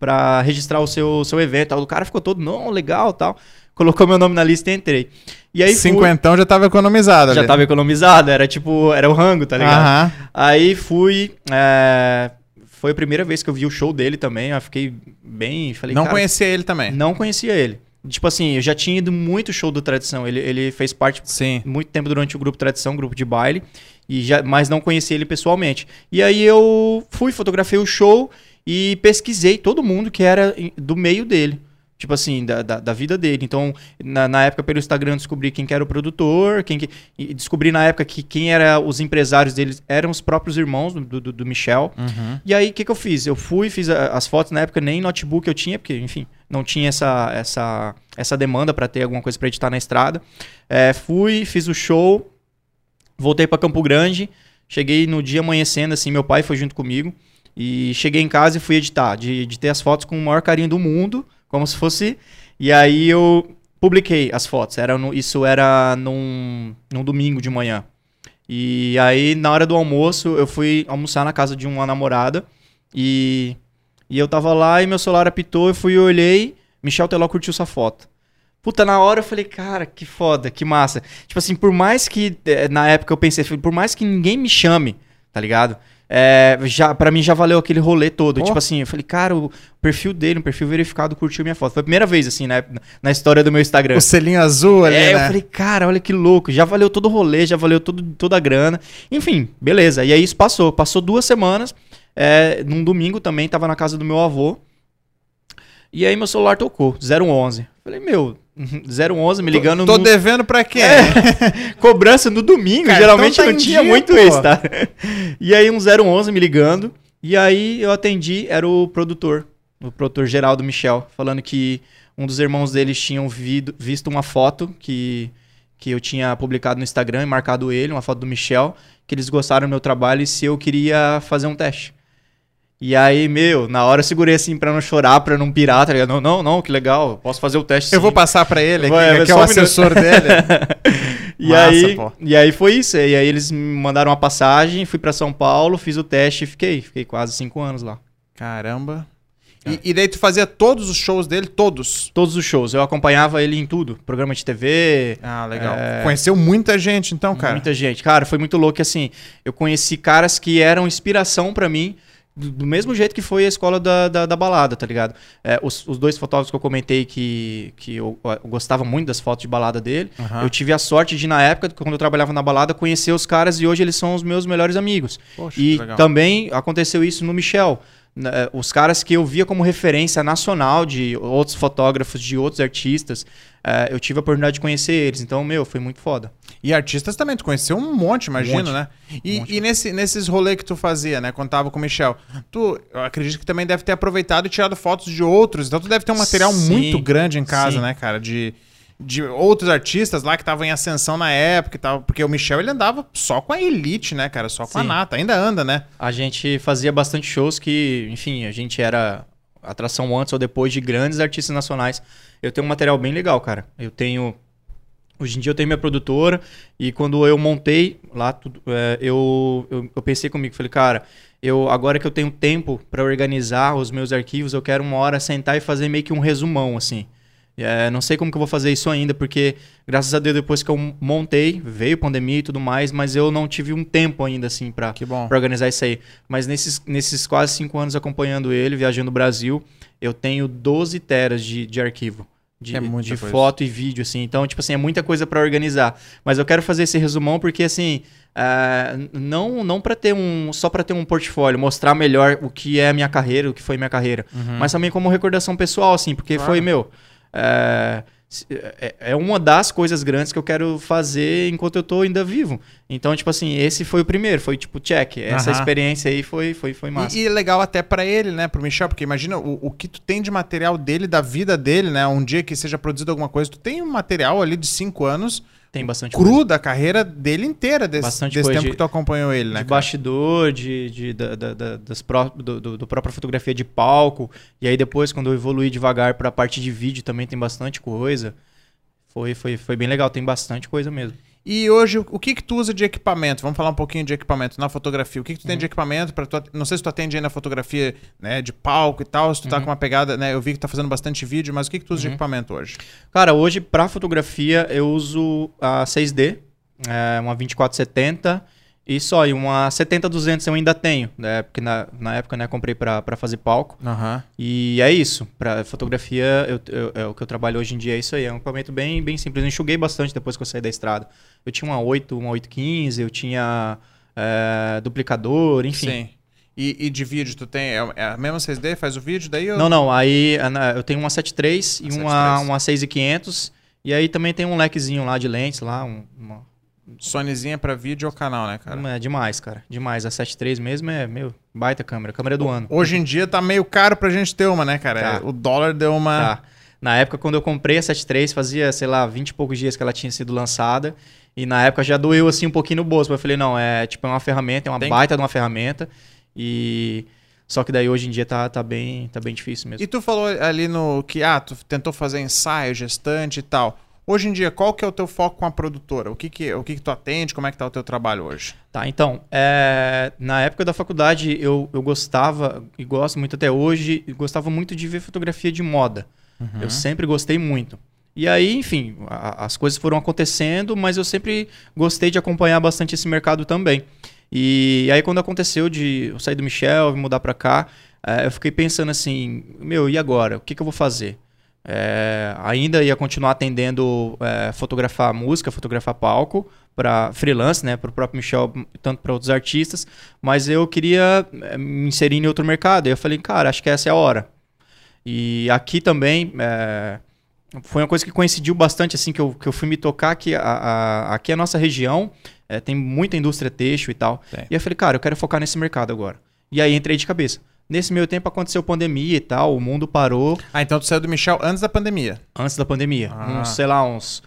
pra registrar o seu, seu evento. tal. O cara ficou todo, não, legal, tal. Colocou meu nome na lista e entrei. E aí fui- Cinquentão já tava economizado já ali. tava economizado, era tipo, era o rango, tá ligado? Aham. Aí fui. é, Foi a primeira vez que eu vi o show dele também. Eu fiquei bem. Falei, Não conhecia ele também. Não conhecia ele. Tipo assim, eu já tinha ido muito show do Tradição. Ele, ele fez parte Sim. muito tempo durante o grupo Tradição, grupo de baile, e já, mas não conhecia ele pessoalmente. E aí eu fui, fotografei o show e pesquisei todo mundo que era do meio dele. Tipo assim, da, da, da vida dele. Então, na, na época, pelo Instagram, descobri quem que era o produtor, quem que, descobri na época que quem eram os empresários deles eram os próprios irmãos do, do, do Michel. Uhum. E aí, o que, que eu fiz? Eu fui, fiz a- as fotos na época, nem notebook eu tinha, porque, enfim, não tinha essa, essa, essa demanda para ter alguma coisa para editar na estrada. É, fui, fiz o show, voltei para Campo Grande, cheguei no dia amanhecendo, assim, meu pai foi junto comigo. E cheguei em casa e fui editar, de editei as fotos com o maior carinho do mundo, como se fosse. E aí eu publiquei as fotos. Era no- isso era num, num domingo de manhã. E aí, na hora do almoço, eu fui almoçar na casa de uma namorada. E, e eu tava lá e meu celular apitou, eu fui e olhei. Michel Teló curtiu sua foto. Puta, na hora eu falei, cara, que foda, que massa. Tipo assim, por mais que, eh, na época eu pensei, por mais que ninguém me chame, tá ligado? É, já, pra mim já valeu aquele rolê todo. Pô. Tipo assim, eu falei, cara, o perfil dele, um perfil verificado, curtiu minha foto. Foi a primeira vez, assim, na, na história do meu Instagram. O selinho azul ali, É, eu né? falei, cara, olha que louco. Já valeu todo o rolê, já valeu todo, toda a grana. Enfim, beleza. E aí isso passou. Passou duas semanas. É, num domingo também, tava na casa do meu avô. E aí meu celular tocou, 011. Falei, meu, *laughs* 011 me ligando Tô, tô no- devendo pra quem? *laughs* Cobrança no domingo, Cartão geralmente tá não tinha dia, muito pô. isso, tá? *laughs* E aí um 011 me ligando, e aí eu atendi, era o produtor, o produtor geral do Michel, falando que um dos irmãos deles tinham vido- visto uma foto que, que eu tinha publicado no Instagram e marcado ele, uma foto do Michel, que eles gostaram do meu trabalho e se eu queria fazer um teste. E aí, meu, na hora eu segurei assim pra não chorar, pra não pirar, tá ligado? Não, não, não, que legal, posso fazer o teste Eu vou passar pra ele aqui, vai, que é o um assessor dele. *laughs* E Massa, aí, pô. e aí foi isso. E aí eles me mandaram uma passagem, fui pra São Paulo, fiz o teste e fiquei. Fiquei quase cinco anos lá. Caramba. E, e daí tu fazia todos os shows dele? Todos? Todos os shows. Eu acompanhava ele em tudo. Programa de TV. Ah, legal. É. Conheceu muita gente, então, cara. Muita gente. Cara, foi muito louco assim, eu conheci caras que eram inspiração pra mim. Do, mesmo jeito que foi a escola da, da, da balada, tá ligado? É, os, os dois fotógrafos que eu comentei que, que eu, eu gostava muito das fotos de balada dele. Aham. Eu tive a sorte de, na época, quando eu trabalhava na balada, conhecer os caras e hoje eles são os meus melhores amigos. Poxa, E também aconteceu isso no Michel. Eh, Os caras que eu via como referência nacional de outros fotógrafos, de outros artistas, eh, eu tive a oportunidade de conhecer eles. Então, meu, foi muito foda. E artistas também, tu conheceu um monte, imagino, monte. né? E, Um e nesse, nesses rolês que tu fazia, né? Quando tava com o Michel, tu, eu acredito que também deve ter aproveitado e tirado fotos de outros. Então tu deve ter um material Sim, muito grande em casa, sim. né, cara? De, de outros artistas lá que estavam em ascensão na época e tal. Porque o Michel, ele andava só com a elite, né, cara? Só com a Sim. nata. Ainda anda, né? A gente fazia bastante shows que, enfim, a gente era atração antes ou depois de grandes artistas nacionais. Eu tenho um material bem legal, cara. Eu tenho. Hoje em dia eu tenho minha produtora e quando eu montei lá, tudo, é, eu, eu, eu pensei comigo, falei, cara, eu agora que eu tenho tempo pra organizar os meus arquivos, eu quero uma hora sentar e fazer meio que um resumão, assim. É, não sei como que eu vou fazer isso ainda, porque graças a Deus depois que eu montei, veio pandemia e tudo mais, mas eu não tive um tempo ainda assim pra, Que bom. pra organizar isso aí. Mas nesses, nesses quase cinco anos acompanhando ele, viajando o Brasil, eu tenho 12 teras de, de arquivo. De, É de foto e vídeo, assim. Então, tipo assim, é muita coisa pra organizar. Mas eu quero fazer esse resumão porque, assim, ah, não, não para ter um. Só pra ter um portfólio, mostrar melhor o que é a minha carreira, o que foi minha carreira. Uhum. Mas também como recordação pessoal, assim, porque Claro. foi, meu. É, se- é- é uma das coisas grandes que eu quero fazer enquanto eu tô ainda vivo. Então, tipo assim, esse foi o primeiro, foi tipo, check. Essa Aham. experiência aí foi, foi, foi massa. E, e é legal até pra ele, né, pro Michel, porque imagina o, o que tu tem de material dele, da vida dele, né, um dia que seja produzido alguma coisa, tu tem um material ali de cinco anos Tem bastante cru coisa. da carreira dele inteira, desse, Bastante desse tempo de- que tu acompanhou ele, né? de cara? bastidor, de, de- da, da- da- das pró do, do- do própria fotografia de palco. E aí depois, quando eu evoluí devagar pra parte de vídeo, também tem bastante coisa. Foi, foi, foi bem legal, tem bastante coisa mesmo. E hoje, o que que tu usa de equipamento? Vamos falar um pouquinho de equipamento na fotografia. O que que tu Uhum. tem de equipamento para tu... Não sei se tu atende aí na fotografia, né, de palco e tal, se tu tá Uhum. com uma pegada, né, eu vi que tu tá fazendo bastante vídeo, mas o que que tu usa de equipamento hoje? Cara, hoje pra fotografia eu uso a 6D, é, uma 2470 e só, e uma 70-200 eu ainda tenho, né? Porque na, na época, né, comprei pra fazer palco. Aham. E é isso. Pra fotografia, eu, eu- é o que eu trabalho hoje em dia é isso aí. É um equipamento bem, bem simples. Eu enxuguei bastante depois que eu saí da estrada. Eu tinha uma 8, uma 815, eu tinha é, duplicador, enfim. Sim. E, e de vídeo, tu tem... É é a mesma 6D? Faz o vídeo daí? Não, não. Aí eu tenho uma 73 e Uma uma, 73. uma 6500. E aí também tem um lequezinho lá de lentes lá. Um, uma, Sonyzinha pra vídeo ou canal, né, cara? é demais, cara. Demais. A 73 mesmo é, meu, baita câmera. Câmera do ano. Hoje em dia tá meio caro pra gente ter uma, né, cara? Tá. É, O dólar deu uma... Tá. Na época, quando eu comprei a 73, fazia, sei lá, 20 e poucos dias que ela tinha sido lançada. E na época já doeu assim um pouquinho no bolso. Mas eu falei, não, é tipo é uma ferramenta, é uma Tem- baita de uma ferramenta. E. Só que daí hoje em dia tá, tá, bem, tá bem difícil mesmo. E tu falou ali no que, ah, tu tentou fazer ensaio, gestante e tal. Hoje em dia, qual que é o teu foco com a produtora? O que que, o que que tu atende? Como é que tá o teu trabalho hoje? Tá, então, é, na época da faculdade eu, eu gostava, e gosto muito até hoje, gostava muito de ver fotografia de moda. Eu sempre gostei muito. E aí, enfim, a- as coisas foram acontecendo, mas eu sempre gostei de acompanhar bastante esse mercado também. E aí, quando aconteceu de eu sair do Michel e mudar pra cá, eh, eu fiquei pensando assim: meu, e agora? O que, que eu vou fazer? É, ainda ia continuar atendendo é, fotografar música, fotografar palco para freelance, né, para o próprio Michel, tanto para outros artistas, mas eu queria é, me inserir em outro mercado. E eu falei, cara, acho que essa é a hora. E aqui também é, foi uma coisa que coincidiu bastante assim que eu, que eu fui me tocar que a, a- aqui a nossa região é, tem muita indústria têxtil e tal. E eu falei, cara, eu quero focar nesse mercado agora. E aí entrei de cabeça. Nesse meio tempo aconteceu pandemia e tal, o mundo parou Ah, então tu saiu do Michel antes da pandemia. antes da pandemia. Ah. Uns, sei lá, uns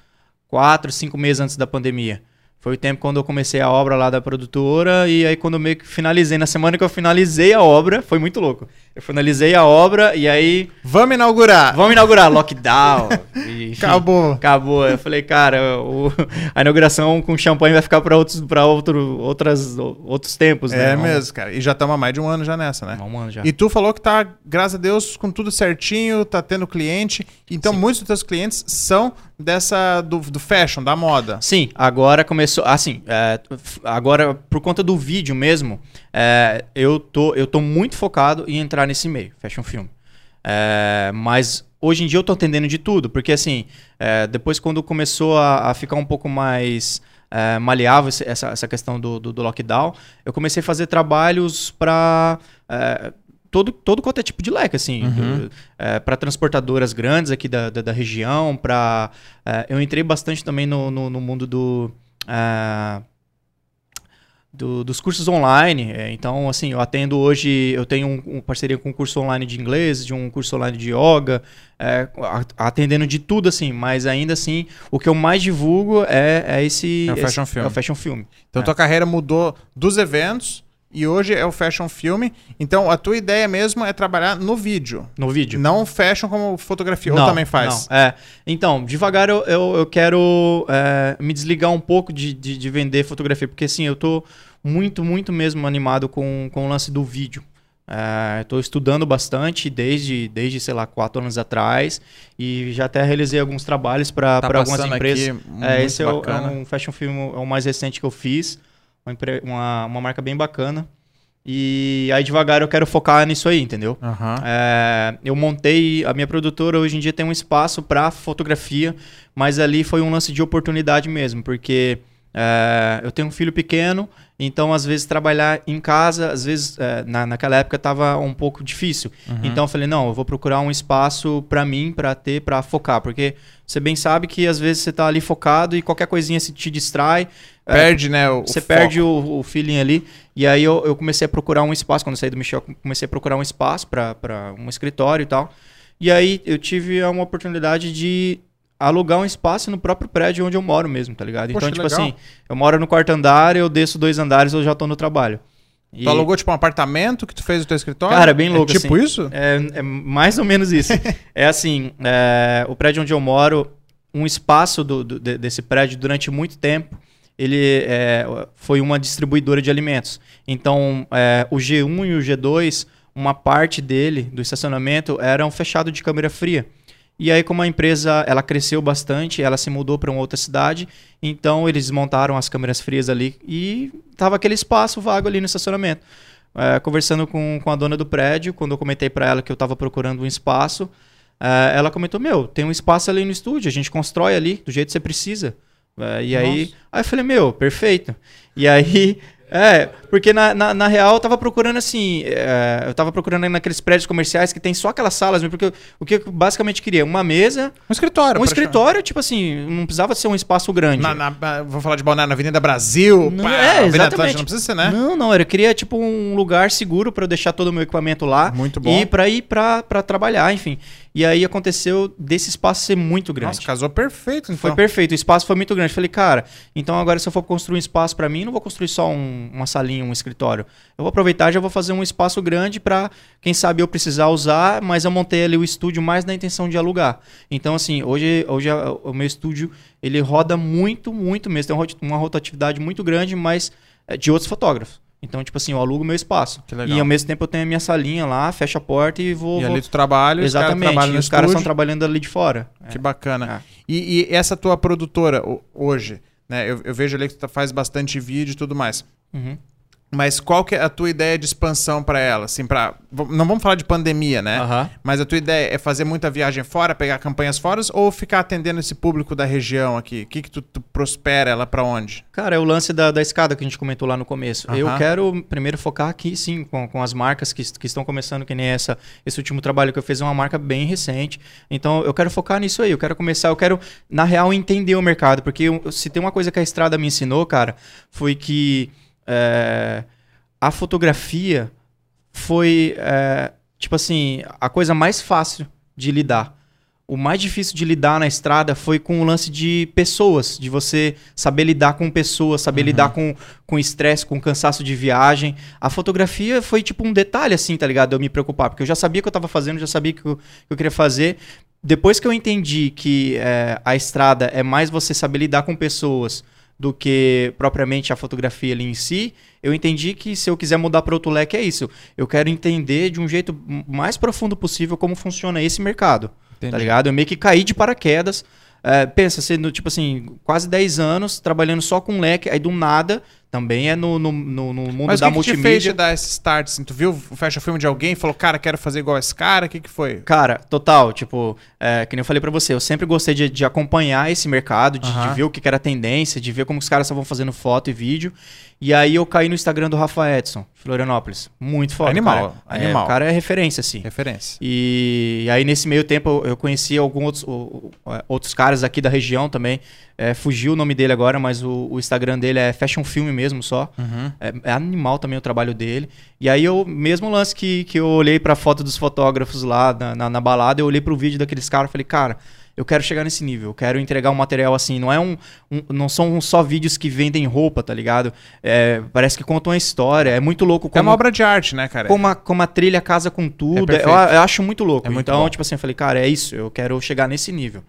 quatro, cinco meses antes da pandemia. Foi o tempo quando eu comecei a obra lá da produtora e aí quando eu meio que finalizei, na semana que eu finalizei a obra, foi muito louco. Eu finalizei a obra e aí, Vamos inaugurar! vamos inaugurar, lockdown. *laughs* e, Acabou. Acabou. Eu falei, cara, o- a inauguração com champanhe vai ficar para outros, pra outro, outras, outros tempos, né? É mesmo, cara. E já estamos há mais de um ano já nessa, né? Um ano já. E tu falou que tá, graças a Deus, com tudo certinho, tá tendo cliente. Então, Sim. muitos dos teus clientes são dessa do, do fashion, da moda. Sim, agora começou. Assim, é, agora, por conta do vídeo mesmo, é, eu, tô, eu tô muito focado em entrar nesse meio, fashion film. É, mas hoje em dia eu tô atendendo de tudo, porque assim, é, depois quando começou a, a ficar um pouco mais é, maleável essa, essa questão do, do, do lockdown, eu comecei a fazer trabalhos para todo, todo quanto é tipo de leque, assim, Uhum. para transportadoras grandes aqui da, da, da região, para eu entrei bastante também no, no, no mundo do, ah, do- dos cursos online. é, então, assim, eu atendo hoje, eu tenho um, um parceria com um curso online de inglês, de um curso online de yoga, é, atendendo de tudo, assim, mas ainda assim, o que eu mais divulgo é, é esse. É o fashion esse- film. É o fashion film. Então, É. tua carreira mudou dos eventos e hoje é o fashion filme. Então, a tua ideia mesmo é trabalhar no vídeo. No vídeo. Não fashion como fotografia, ou Não, também faz. não, é. Então, devagar eu, eu, eu quero é, me desligar um pouco de, de, de vender fotografia, porque assim, eu tô muito, muito mesmo animado com, com o lance do vídeo. É, Estou estudando bastante desde, desde, sei lá, quatro anos atrás e já até realizei alguns trabalhos para Tá algumas empresas. aqui, É, esse é, o- é um fashion film, é o mais recente que eu fiz. Uma, uma, marca bem bacana. E aí, devagar, eu quero focar nisso aí, entendeu? Aham. É, eu montei a minha produtora hoje em dia tem um espaço para fotografia, mas ali foi um lance de oportunidade mesmo, porque é, eu tenho um filho pequeno, então às vezes trabalhar em casa, às vezes é, na, naquela época estava um pouco difícil. Uhum. Então eu falei não, eu vou procurar um espaço para mim, para ter, para focar, porque você bem sabe que às vezes você tá ali focado e qualquer coisinha se te distrai. é, Perde, né? O, você perde o, o feeling ali. E aí eu, eu comecei a procurar um espaço, quando eu saí do Michel, eu comecei a procurar um espaço para um escritório e tal. E aí eu tive uma oportunidade de alugar um espaço no próprio prédio onde eu moro mesmo, tá ligado? Poxa, então, tipo legal. assim, eu moro no quarto andar, eu desço dois andares, eu já tô no trabalho. E- Tu alugou tipo um apartamento que tu fez o teu escritório? Cara, bem louco, É tipo assim. isso? É, é mais ou menos isso. *laughs* é assim, é, o prédio onde eu moro, um espaço do- do- de- desse prédio durante muito tempo, ele é, foi uma distribuidora de alimentos. Então, é, o G1 e o G2, uma parte dele, do estacionamento, era um fechado de câmera fria. E aí, como a empresa ela cresceu bastante, ela se mudou para uma outra cidade, então eles montaram as câmeras frias ali e tava aquele espaço vago ali no estacionamento. É, conversando com, com a dona do prédio, quando eu comentei para ela que eu estava procurando um espaço, é, ela comentou: Meu, tem um espaço ali no estúdio, a gente constrói ali do jeito que você precisa. É, e aí, aí eu falei: Meu, perfeito. E aí. *laughs* É, porque na, na, na real eu tava procurando assim. é, eu tava procurando naqueles prédios comerciais que tem só aquelas salas, porque eu- o que eu basicamente queria? Uma mesa, Um escritório. um escritório, tipo assim, não precisava ser um espaço grande. Na, na, vou falar de Balneário na Avenida Brasil. Não, pá, é, Avenida exatamente. Atlântica, não precisa ser, né? Não, não, eu queria tipo um lugar seguro pra eu deixar todo o meu equipamento lá Muito bom. e pra ir pra pra trabalhar, enfim. E aí aconteceu desse espaço ser muito grande. Nossa, casou perfeito, então. Foi perfeito, o espaço foi muito grande. Falei, cara, então agora se eu for construir um espaço pra mim, não vou construir só um- uma salinha, um escritório. Eu vou aproveitar e já vou fazer um espaço grande pra, quem sabe, eu precisar usar, mas eu montei ali o estúdio mais na intenção de alugar. Então, assim, hoje, hoje o meu estúdio, ele roda muito, muito mesmo. Tem uma rot- uma rotatividade muito grande, mas é, de outros fotógrafos. Então, tipo assim, eu alugo meu espaço. E ao mesmo tempo eu tenho a minha salinha lá, fecho a porta e vou... E vou- ali tu trabalha, os caras Exatamente, e os caras estão trabalhando ali de fora. É. Que bacana. É. E, e essa tua produtora hoje, né? Eu, eu vejo ali que tu faz bastante vídeo e tudo mais. Uhum. Mas qual que é a tua ideia de expansão pra ela? Assim, para não vamos falar de pandemia, né? Aham. Mas a tua ideia é fazer muita viagem fora, pegar campanhas fora ou ficar atendendo esse público da região aqui? O que que tu, tu prospera ela pra onde? Cara, é o lance da, da escada que a gente comentou lá no começo. Eu Aham. quero primeiro focar aqui, sim, com, com as marcas que, que estão começando, que nem essa. Esse último trabalho que eu fiz é uma marca bem recente. Então, eu quero focar nisso aí. Eu quero começar, eu quero, na real, entender o mercado. Porque eu- se tem uma coisa que a estrada me ensinou, cara, foi que é, a fotografia foi, é, tipo assim, a coisa mais fácil de lidar. O mais difícil de lidar na estrada foi com o lance de pessoas, de você saber lidar com pessoas, saber lidar com com estresse, com cansaço de viagem. A fotografia foi tipo um detalhe assim, tá ligado? Eu me preocupar, porque eu já sabia o que eu tava fazendo, já sabia o que eu, que eu queria fazer. Depois que eu entendi que é, a estrada é mais você saber lidar com pessoas do que propriamente a fotografia ali em si, eu entendi que se eu quiser mudar para outro leque é isso. Eu quero entender de um jeito mais profundo possível como funciona esse mercado. Entendi. Tá ligado? Eu meio que caí de paraquedas. É, pensa, sendo tipo assim, quase 10 anos trabalhando só com leque, aí do nada, também é no, no, no, no mundo Mas da o que, que te fez multimídia. te dar esse start? Assim? Tu viu o fecha filme de alguém e falou, cara, quero fazer igual esse cara? O que que foi? Cara, total, tipo, é, que nem eu falei pra você, eu sempre gostei de, de acompanhar esse mercado, de, de Aham. ver o que, que era tendência, de ver como os caras estavam fazendo foto e vídeo. E aí eu caí no Instagram do Rafa Edson, Florianópolis. Muito foda. Animal, cara. É, animal. o cara é referência, assim. Referência. E aí, nesse meio tempo, eu- eu conheci alguns outros, o- o- é, outros caras aqui da região também. É, fugiu o nome dele agora, mas o, o Instagram dele é Fashion Film mesmo só. Uhum. É, é animal também o trabalho dele. E aí, eu, mesmo lance que, que eu olhei pra foto dos fotógrafos lá na, na, na balada, eu olhei pro vídeo daqueles caras e falei, cara. Eu quero chegar nesse nível, eu quero entregar um material assim. Não é um, um- não são só vídeos que vendem roupa, tá ligado? É, parece que contam uma história. É muito louco É como uma obra de arte, né, cara? como a, como a trilha casa com tudo. É perfeito. eu, eu acho muito louco. É muito então, bom. tipo assim, eu falei, cara, é isso, eu quero chegar nesse nível.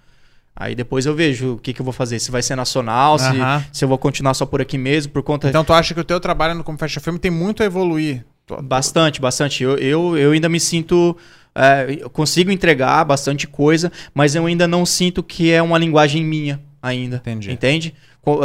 Aí depois eu vejo o que, que eu vou fazer. Se vai ser nacional, se, Aham. se eu vou continuar só por aqui mesmo, por conta. Então tu acha que o teu trabalho no como fecha filme tem muito a evoluir? Bastante, bastante. Eu, eu, eu ainda me sinto. é, eu consigo entregar bastante coisa, mas eu ainda não sinto que é uma linguagem minha ainda. Entendi. Entende?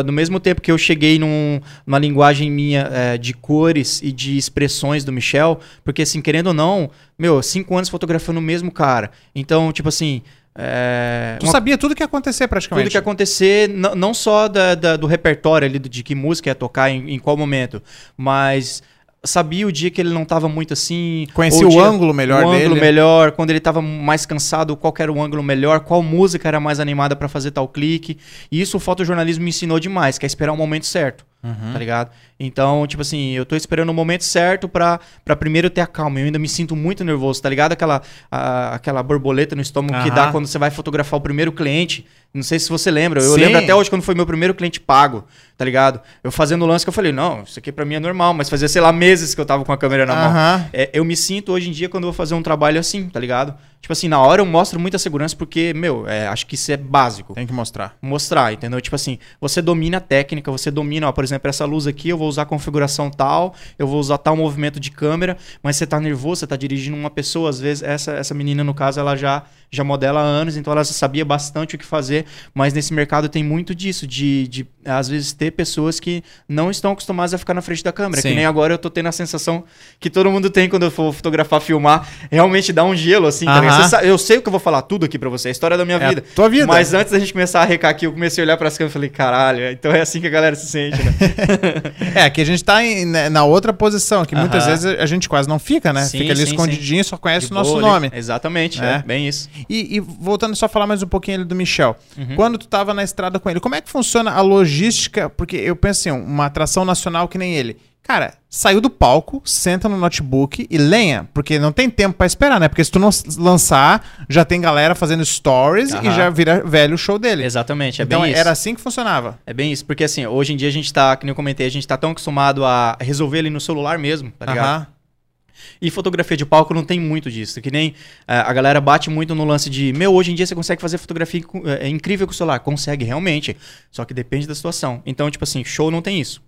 No mesmo tempo que eu cheguei num- numa linguagem minha é, de cores e de expressões do Michel, porque assim, querendo ou não, meu, cinco anos fotografando o mesmo cara. Então, tipo assim. É, Tu uma- sabia tudo que ia acontecer praticamente. tudo que ia acontecer, não só da- da- do repertório ali, de que música ia tocar em, em qual momento, mas sabia o dia que ele não tava muito assim. Conhecia o dia- ângulo melhor o ângulo dele. melhor, quando ele tava mais cansado, qual era o ângulo melhor, qual música era mais animada pra fazer tal clique. E isso o fotojornalismo me ensinou demais, que é esperar o momento certo. Tá ligado? Então, tipo assim, eu tô esperando o momento certo pra, pra primeiro ter a calma. Eu ainda me sinto muito nervoso, tá ligado? Aquela, a- aquela borboleta no estômago que Aham. dá quando você vai fotografar o primeiro cliente. Não sei se você lembra. Eu Sim. lembro até hoje quando foi meu primeiro cliente pago, tá ligado? Eu fazendo o lance que eu falei, não, isso aqui pra mim é normal, mas fazia, sei lá, meses que eu tava com a câmera na mão. Aham. É, eu me sinto hoje em dia quando eu vou fazer um trabalho assim, tá ligado? Tipo assim, na hora eu mostro muita segurança porque, meu, é, acho que isso é básico. Tem que mostrar. Mostrar, entendeu? Tipo assim, você domina a técnica, você domina, ó, por exemplo, essa luz aqui, eu vou usar a configuração tal, eu vou usar tal movimento de câmera, mas você tá nervoso, você tá dirigindo uma pessoa, às vezes, essa, essa menina, no caso, ela já, já modela há anos, então ela já sabia bastante o que fazer, mas nesse mercado tem muito disso, de, de às vezes ter pessoas que não estão acostumadas a ficar na frente da câmera, Sim. que nem agora eu tô tendo a sensação que todo mundo tem quando eu for fotografar, filmar, realmente dá um gelo, assim, tá eu sei o que eu vou falar tudo aqui pra você, a história da minha É vida. tua vida. Mas antes da gente começar a arrecar aqui, eu comecei a olhar pras câmeras e falei, caralho, então é assim que a galera se sente, né? *laughs* É, que a gente tá em- né, na outra posição, que muitas vezes a gente quase não fica, né? Sim, fica ali sim, escondidinho e só conhece De o nosso boa nome. Exatamente, É. é. bem isso. E, e voltando só a falar mais um pouquinho ali do Michel. Uhum. Quando tu tava na estrada com ele, como é que funciona a logística? Porque eu penso assim, uma atração nacional que nem ele. Cara, saiu do palco, senta no notebook e lenha, porque não tem tempo pra esperar, né? Porque se tu não lançar, já tem galera fazendo stories e já vira velho o show dele. Exatamente, é então bem isso. era assim que funcionava. É bem isso, porque assim, hoje em dia a gente tá, que nem eu comentei, a gente tá tão acostumado a resolver ali no celular mesmo, tá ligado? Aham. E fotografia de palco não tem muito disso. Que nem eh, a galera bate muito no lance de, meu, hoje em dia você consegue fazer fotografia com- é, incrível com o celular. Consegue, realmente. Só que depende da situação. Então, tipo assim, show não tem isso.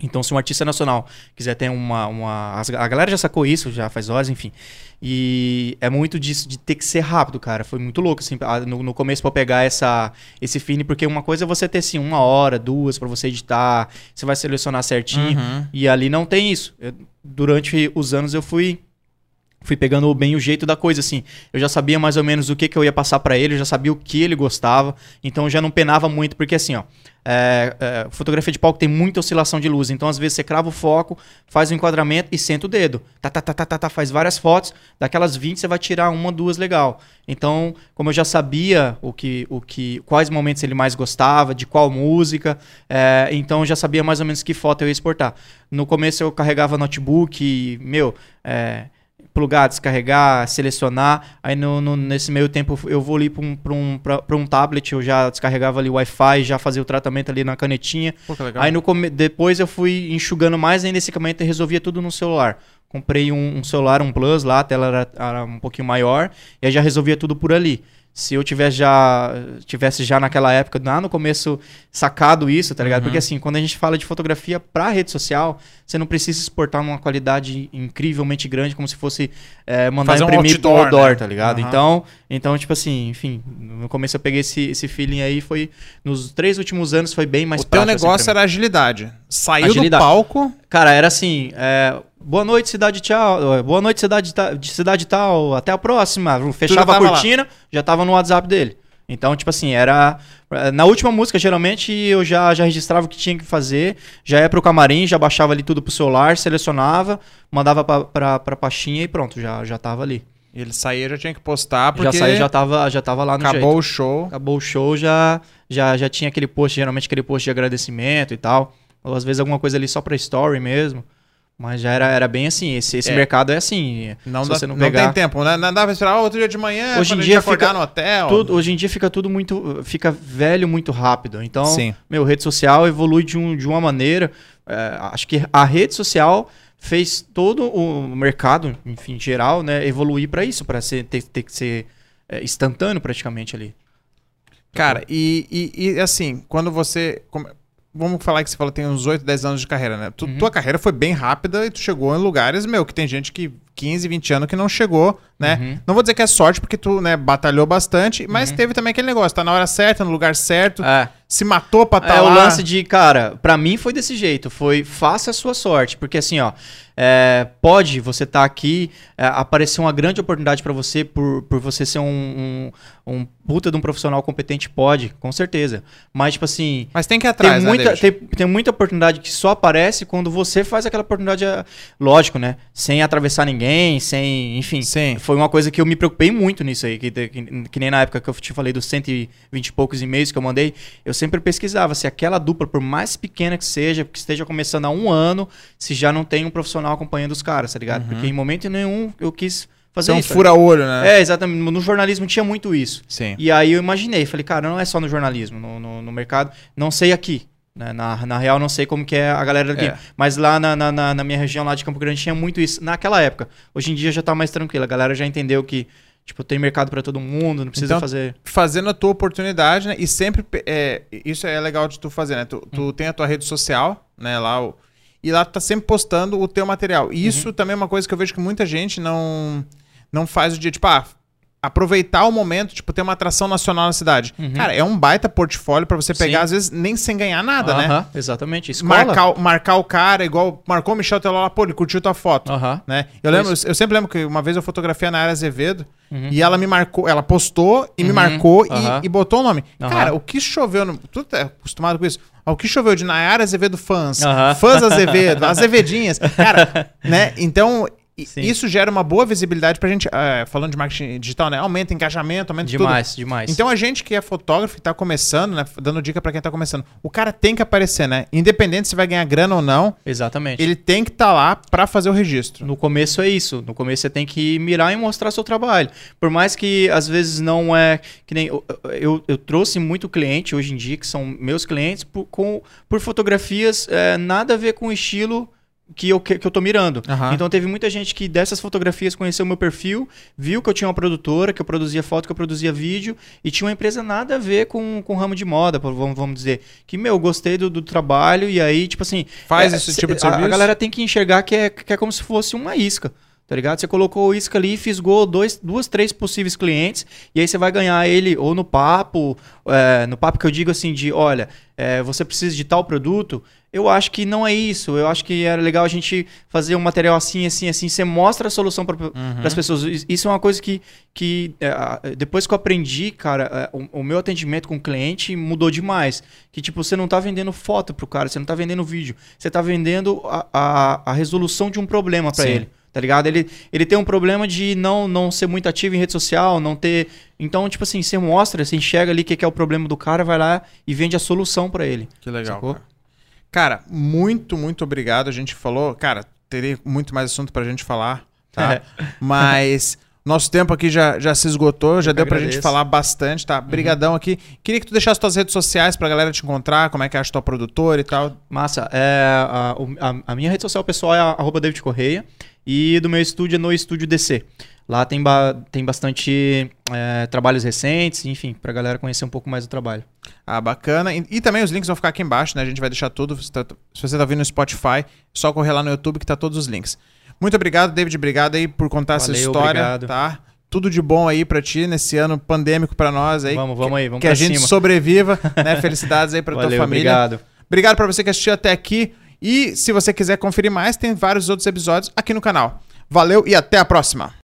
Então, se um artista nacional quiser ter uma. uma a galera já sacou isso, já faz horas, enfim. E é muito disso de ter que ser rápido, cara. Foi muito louco, assim, no, no começo pra eu pegar essa, esse feeling, porque uma coisa é você ter, assim, uma hora, duas pra você editar, você vai selecionar certinho. Uhum. E ali não tem isso. Eu- durante os anos eu fui fui pegando bem o jeito da coisa assim. Eu já sabia mais ou menos o que, que eu ia passar pra ele, eu já sabia o que ele gostava, então eu já não penava muito porque assim, ó, é, é, fotografia de palco tem muita oscilação de luz, então às vezes você crava o foco, faz o enquadramento e senta o dedo. Tá, tá, tá, tá, tá, tá, faz várias fotos, daquelas 20 você vai tirar uma, duas legal. Então, como eu já sabia o que, o que, quais momentos ele mais gostava, de qual música, é, então eu já sabia mais ou menos que foto eu ia exportar. No começo eu carregava notebook, e, meu, é, plugar, descarregar, selecionar. Aí no, no- nesse meio tempo eu vou ali para um, pra um, pra- pra um tablet, eu já descarregava ali o Wi-Fi, já fazia o tratamento ali na canetinha. Pô. Aí no depois eu fui enxugando mais ainda esse equipamento e resolvia tudo no celular. Comprei um, um celular, um Plus lá, a tela era, era um pouquinho maior, e aí já resolvia tudo por ali. Se eu tivesse já, tivesse já naquela época, lá no começo, sacado isso, tá ligado? Uhum. Porque assim, quando a gente fala de fotografia pra rede social, você não precisa exportar numa qualidade incrivelmente grande, como se fosse é, mandar Fazer um imprimir pro outdoor, outdoor, né? tá ligado? Aham. Então, então, tipo assim, enfim, no começo eu peguei esse, esse feeling aí, foi, nos três últimos anos foi bem mais o teu assim, negócio era agilidade. Saiu Agilidade. do palco, Cara, era assim, é, boa noite, cidade tchau, boa noite, cidade, ta- de cidade tal, até a próxima. Fechava a tava lá. cortina, já tava no WhatsApp dele. Então, tipo assim, era. Na última música, geralmente, eu já, já registrava o que tinha que fazer, já ia pro camarim, já baixava ali tudo pro celular, selecionava, mandava pra, pra, pra pastinha e pronto, já, já tava ali. ele saía já tinha que postar, porque Já saía, já tava, já tava lá no acabou jeito. o show. Acabou o show, já, já, já tinha aquele post, geralmente aquele post de agradecimento e tal. Ou às vezes alguma coisa ali só pra story mesmo. Mas já era, era bem assim. Esse, esse É. mercado é assim. Não, dá, você não não, pegar. tem tempo, né? Não dá pra esperar outro dia de manhã, Hoje em dia acordar fica no hotel. Tudo, hoje em dia fica tudo muito. Fica velho muito rápido. Então, Sim. meu, rede social evolui de, um, de uma maneira. é, acho que a rede social fez todo o mercado, enfim, geral, né, evoluir pra isso, ser, ter, ter que ser é, instantâneo praticamente ali. Cara, e, e, e, assim, quando você. como- vamos falar que você falou que tem uns 8, 10 anos de carreira, né? Tu- Uhum. Tua carreira foi bem rápida e tu chegou em lugares, meu, que tem gente que 15, 20 anos que não chegou, né? Uhum. Não vou dizer que é sorte, porque tu, né, batalhou bastante, mas teve também aquele negócio, tá na hora certa, no lugar certo, É. se matou pra tá É lá. o lance de, cara, pra mim foi desse jeito, foi faça a sua sorte, porque assim, ó, é, pode você tá aqui, é, aparecer uma grande oportunidade pra você por, por você ser um, um, um puta de um profissional competente, pode, com certeza. Mas, tipo assim, Mas tem que ir atrás, tem, né, muita, tem, tem muita oportunidade que só aparece quando você faz aquela oportunidade, é, lógico, né? Sem atravessar ninguém, ninguém, sem. Enfim. Sim. Foi uma coisa que eu me preocupei muito nisso aí. Que, que, que nem na época que eu te falei dos 120 e poucos e-mails que eu mandei, eu sempre pesquisava se aquela dupla, por mais pequena que seja, que esteja começando há um ano, se já não tem um profissional acompanhando os caras, tá ligado? Uhum. Porque em momento nenhum eu quis fazer Então isso. tá fura-olho, né? É, exatamente. No jornalismo tinha muito isso. Sim. E aí eu imaginei, falei, cara, não é só no jornalismo, no, no, no mercado, não sei aqui. Né? Na, na real, não sei como que é a galera daqui. É. Mas lá na, na, na- minha região, lá de Campo Grande, tinha muito isso. Naquela época. Hoje em dia já tá mais tranquilo. A galera já entendeu que, tipo, tem mercado pra todo mundo, não precisa Então, fazer... Fazendo a tua oportunidade, né? E sempre. É, isso é legal de tu fazer, né? Tu, tu Hum. tem a tua rede social, né? Lá o, e lá tu tá sempre postando o teu material. E Uhum. isso também é uma coisa que eu vejo que muita gente não, não faz o dia, tipo, ah, aproveitar o momento, tipo, ter uma atração nacional na cidade. Uhum. Cara, é um baita portfólio pra você pegar, Sim. às vezes, nem sem ganhar nada, né? Exatamente. Escola. Marcar, o- marcar o cara, igual marcou o Michel Teló lá, pô, ele curtiu tua foto. Né? Eu, lembro, eu sempre lembro que uma vez eu fotografei a Nayara Azevedo Uhum. e ela me marcou, ela postou e me Uhum, marcou e- e, botou o nome. Cara, o que choveu, no, tu tá acostumado com isso? O que choveu de Nayara Azevedo fãs, Aham. fãs *laughs* Azevedo, Azevedinhas, cara, né? Então, Sim. isso gera uma boa visibilidade pra gente, eh, falando de marketing digital, né? Aumenta engajamento, aumenta tudo. Demais, demais. Então a gente que é fotógrafo e tá começando, né? Dando dica pra quem tá começando. O cara tem que aparecer, né? Independente se vai ganhar grana ou não, Exatamente. ele tem que estar lá pra fazer o registro. No começo é isso. No começo você tem que mirar e mostrar seu trabalho. Por mais que às vezes não é. Que nem. Eu, eu, eu trouxe muito cliente hoje em dia, que são meus clientes, por, com, por fotografias é, nada a ver com o estilo. Que eu, que, eu tô mirando. Aham. Então teve muita gente que dessas fotografias conheceu meu perfil, viu que eu tinha uma produtora, que eu produzia foto, que eu produzia vídeo, e tinha uma empresa nada a ver com, com o ramo de moda, vamos, vamos dizer. Que, meu, gostei do, do trabalho, e aí, tipo assim, Faz é, esse tipo de a- serviço? A galera tem que enxergar que é, que é como se fosse uma isca. Tá ligado? Você colocou isca ali, fisgou dois, duas, três possíveis clientes, e aí você vai ganhar ele ou no papo, é, no papo que eu digo assim, de olha, é, você precisa de tal produto. Eu acho que não é isso. Eu acho que era legal a gente fazer um material assim, assim, assim. Você mostra a solução para Uhum. as pessoas. Is- Isso é uma coisa que, que é, depois que eu aprendi, cara, é, o, o meu atendimento com o cliente mudou demais. Que, tipo, você não tá vendendo foto pro cara, você não tá vendendo vídeo. Você tá vendendo a, a, a resolução de um problema para ele. Tá ligado? Ele, ele tem um problema de não, não ser muito ativo em rede social, não ter. Então, tipo assim, você mostra, você enxerga ali o que, que é o problema do cara, vai lá e vende a solução para ele. Que legal. Cara. Muito, muito obrigado. A gente falou, cara, teria muito mais assunto pra gente falar, tá? É. Mas *laughs* nosso tempo aqui já, já se esgotou, já que deu pra gente agradeço. falar bastante, tá? Brigadão aqui. Queria que tu deixasse tuas redes sociais pra galera te encontrar, como é que acha tua produtora e tal. Massa. É, a, a- a minha rede social pessoal é arroba David Correia e do meu estúdio é no Estúdio DC. Lá tem, ba- tem bastante é, trabalhos recentes, enfim, pra galera conhecer um pouco mais do trabalho. Ah, bacana. E, e também os links vão ficar aqui embaixo, né? A gente vai deixar tudo. Se, tá- se você tá ouvindo no Spotify, só correr lá no YouTube que tá todos os links. Muito obrigado, David. Obrigado aí por contar essa Valeu, história, obrigado. tá? Tudo de bom aí pra ti nesse ano pandêmico pra nós aí. Vamos, vamos aí, vamos que a gente cima. sobreviva, *laughs* né? Felicidades aí pra tua família. obrigado. Obrigado pra você que assistiu até aqui. E se você quiser conferir mais, tem vários outros episódios aqui no canal. Valeu e até a próxima.